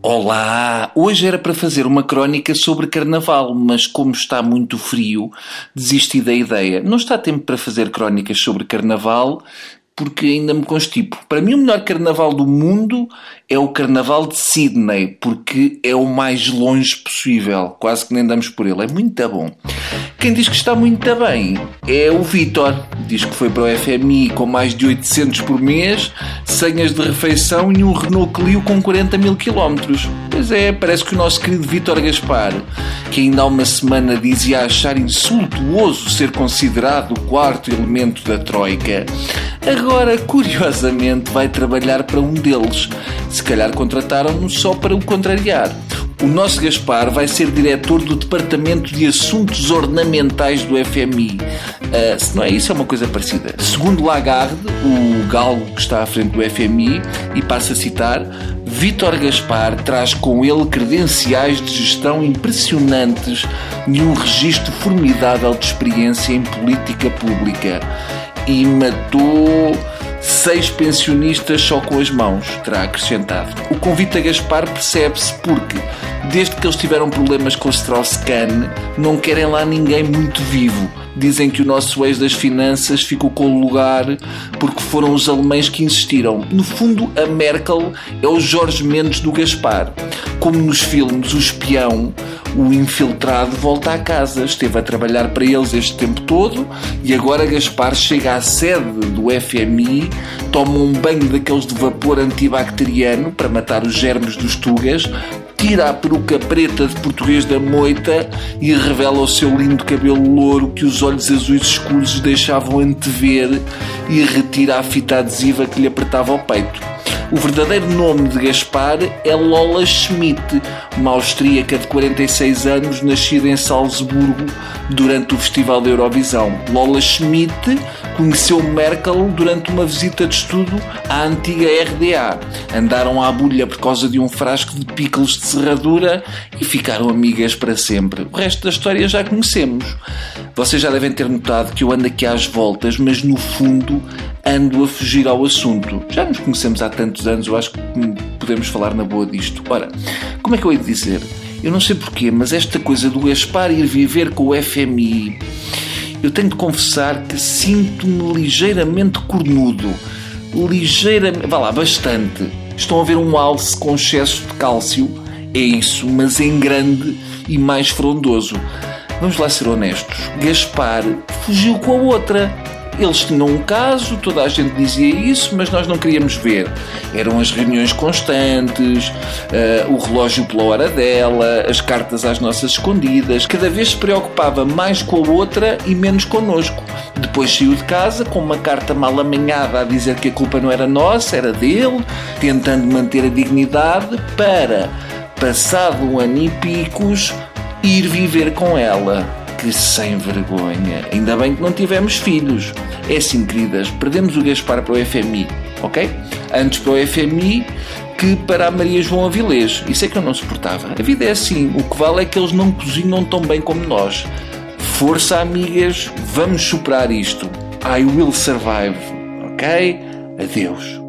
Olá! Hoje era para fazer uma crónica sobre carnaval, mas como está muito frio, desisti da ideia. Não está tempo para fazer crónicas sobre carnaval, porque ainda me constipo. Para mim, o melhor carnaval do mundo é o carnaval de Sydney, porque é o mais longe possível. Quase que nem damos por ele. É muito bom. Quem diz que está muito bem é o Vitor. Diz que foi para o FMI com mais de 800 por mês, senhas de refeição e um Renault Clio com 40 mil quilómetros. Pois é, parece que o nosso querido Vitor Gaspar, que ainda há uma semana dizia achar insultuoso ser considerado o quarto elemento da Troika, Agora, curiosamente, vai trabalhar para um deles. Se calhar contrataram-no só para o contrariar. O nosso Gaspar vai ser diretor do Departamento de Assuntos Ornamentais do FMI. Uh, ah, se não é isso, é uma coisa parecida. Segundo Lagarde, o galgo que está à frente do FMI, e passa a citar, Vítor Gaspar traz com ele credenciais de gestão impressionantes e um registro formidável de experiência em política pública e matou seis pensionistas só com as mãos, terá acrescentado. O convite a Gaspar percebe-se porque, desde que eles tiveram problemas com Strauss-Kahn, não querem lá ninguém muito vivo. Dizem que o nosso ex das finanças ficou com o lugar porque foram os alemães que insistiram. No fundo, a Merkel é o Jorge Mendes do Gaspar. Como nos filmes, o espião o infiltrado volta à casa. Esteve a trabalhar para eles este tempo todo e agora Gaspar chega à sede do FMI, toma um banho daqueles de vapor antibacteriano para matar os germes dos tugas, tira a peruca preta de português da moita e revela o seu lindo cabelo louro que os olhos azuis escuros deixavam antever e retira a fita adesiva que lhe apertava o peito. O verdadeiro nome de Gaspar é Lola Schmidt, uma austríaca de 46 anos, nascida em Salzburgo durante o Festival da Eurovisão. Lola Schmidt conheceu Merkel durante uma visita de estudo à antiga RDA. Andaram à bulha por causa de um frasco de pickles de serradura e ficaram amigas para sempre. O resto da história já conhecemos. Vocês já devem ter notado que eu ando aqui às voltas, mas no fundo ando a fugir ao assunto. Já nos conhecemos há tantos anos, eu acho que podemos falar na boa disto. Ora, como é que eu hei de dizer? Eu não sei porquê, mas esta coisa do Gaspar ir viver com o FMI, eu tenho de confessar que sinto-me ligeiramente cornudo. Ligeiramente. vá lá, bastante. Estão a ver um alce com excesso de cálcio? É isso, mas em grande e mais frondoso. Vamos lá ser honestos. Gaspar fugiu com a outra. Eles tinham um caso, toda a gente dizia isso, mas nós não queríamos ver. Eram as reuniões constantes, uh, o relógio pela hora dela, as cartas às nossas escondidas. Cada vez se preocupava mais com a outra e menos connosco. Depois saiu de casa com uma carta mal amanhada a dizer que a culpa não era nossa, era dele, tentando manter a dignidade para, passado um ano e picos, ir viver com ela que sem vergonha. Ainda bem que não tivemos filhos. É assim, queridas, perdemos o Gaspar para o FMI, ok? Antes para o FMI que para a Maria João Avilés. Isso é que eu não suportava. A vida é assim. O que vale é que eles não cozinham tão bem como nós. Força, amigas, vamos superar isto. I will survive, ok? Adeus.